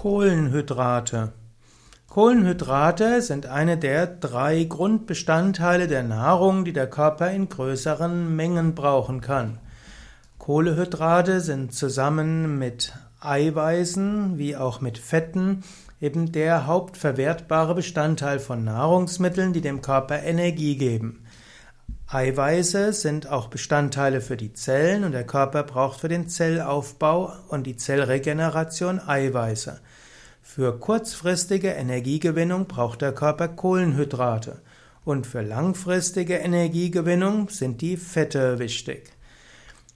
Kohlenhydrate. Kohlenhydrate sind eine der drei Grundbestandteile der Nahrung, die der Körper in größeren Mengen brauchen kann. Kohlenhydrate sind zusammen mit Eiweißen wie auch mit Fetten eben der hauptverwertbare Bestandteil von Nahrungsmitteln, die dem Körper Energie geben. Eiweiße sind auch Bestandteile für die Zellen und der Körper braucht für den Zellaufbau und die Zellregeneration Eiweiße. Für kurzfristige Energiegewinnung braucht der Körper Kohlenhydrate und für langfristige Energiegewinnung sind die Fette wichtig.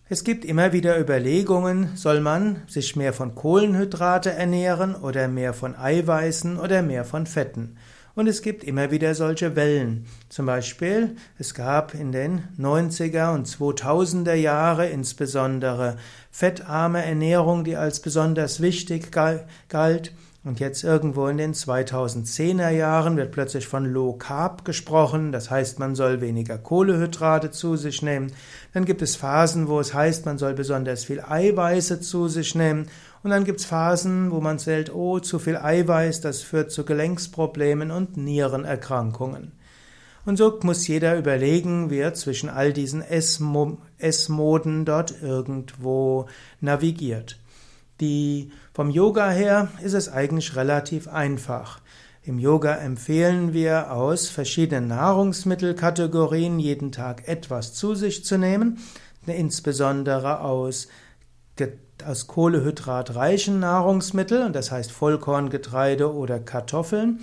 Es gibt immer wieder Überlegungen, soll man sich mehr von Kohlenhydrate ernähren oder mehr von Eiweißen oder mehr von Fetten. Und es gibt immer wieder solche Wellen. Zum Beispiel, es gab in den 90er und 2000er Jahre insbesondere fettarme Ernährung, die als besonders wichtig galt. Und jetzt irgendwo in den 2010er Jahren wird plötzlich von Low Carb gesprochen, das heißt, man soll weniger Kohlehydrate zu sich nehmen. Dann gibt es Phasen, wo es heißt, man soll besonders viel Eiweiße zu sich nehmen. Und dann gibt es Phasen, wo man zählt, oh, zu viel Eiweiß, das führt zu Gelenksproblemen und Nierenerkrankungen. Und so muss jeder überlegen, wie er zwischen all diesen Essmoden dort irgendwo navigiert. Die, vom Yoga her ist es eigentlich relativ einfach. Im Yoga empfehlen wir aus verschiedenen Nahrungsmittelkategorien jeden Tag etwas zu sich zu nehmen, insbesondere aus, aus kohlehydratreichen Nahrungsmitteln, das heißt Vollkorngetreide oder Kartoffeln.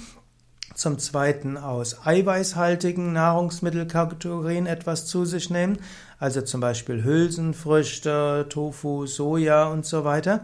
Zum zweiten aus eiweißhaltigen Nahrungsmittelkategorien etwas zu sich nehmen, also zum Beispiel Hülsenfrüchte, Tofu, Soja und so weiter.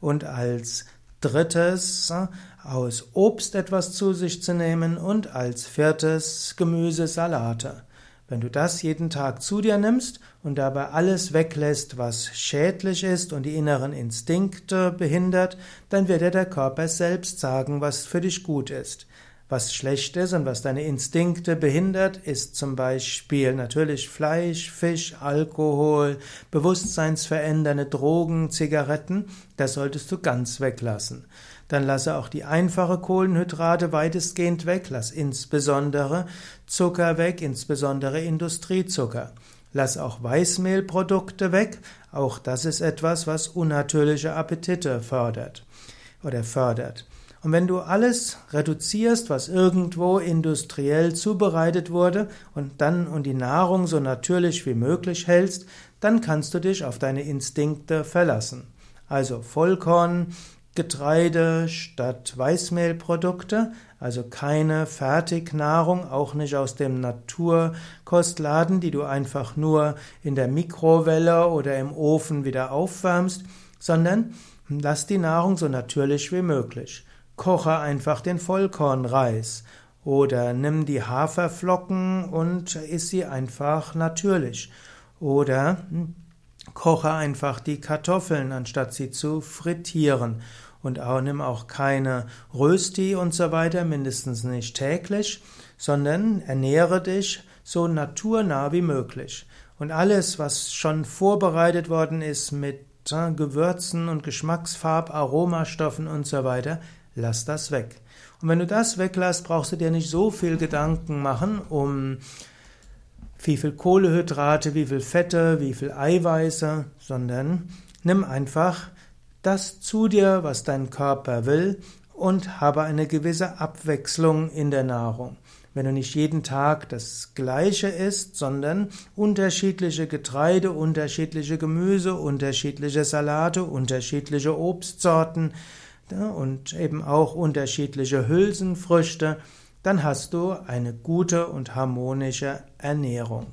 Und als drittes äh, aus Obst etwas zu sich zu nehmen und als viertes Gemüse, Salate. Wenn du das jeden Tag zu dir nimmst und dabei alles weglässt, was schädlich ist und die inneren Instinkte behindert, dann wird dir der Körper selbst sagen, was für dich gut ist. Was schlecht ist und was deine Instinkte behindert, ist zum Beispiel natürlich Fleisch, Fisch, Alkohol, bewusstseinsverändernde Drogen, Zigaretten. Das solltest du ganz weglassen. Dann lasse auch die einfache Kohlenhydrate weitestgehend weg. Lass insbesondere Zucker weg, insbesondere Industriezucker. Lass auch Weißmehlprodukte weg. Auch das ist etwas, was unnatürliche Appetite fördert oder fördert. Und wenn du alles reduzierst, was irgendwo industriell zubereitet wurde und dann und die Nahrung so natürlich wie möglich hältst, dann kannst du dich auf deine Instinkte verlassen. Also Vollkorn, Getreide statt Weißmehlprodukte, also keine Fertignahrung, auch nicht aus dem Naturkostladen, die du einfach nur in der Mikrowelle oder im Ofen wieder aufwärmst, sondern lass die Nahrung so natürlich wie möglich. Koche einfach den Vollkornreis oder nimm die Haferflocken und iss sie einfach natürlich. Oder hm, koche einfach die Kartoffeln, anstatt sie zu frittieren. Und auch nimm auch keine Rösti und so weiter, mindestens nicht täglich, sondern ernähre dich so naturnah wie möglich. Und alles, was schon vorbereitet worden ist mit hm, Gewürzen und Geschmacksfarb, Aromastoffen und so weiter, lass das weg. Und wenn du das weglässt, brauchst du dir nicht so viel Gedanken machen um wie viel Kohlehydrate, wie viel Fette, wie viel Eiweiße, sondern nimm einfach das zu dir, was dein Körper will und habe eine gewisse Abwechslung in der Nahrung. Wenn du nicht jeden Tag das Gleiche isst, sondern unterschiedliche Getreide, unterschiedliche Gemüse, unterschiedliche Salate, unterschiedliche Obstsorten, und eben auch unterschiedliche Hülsenfrüchte, dann hast du eine gute und harmonische Ernährung.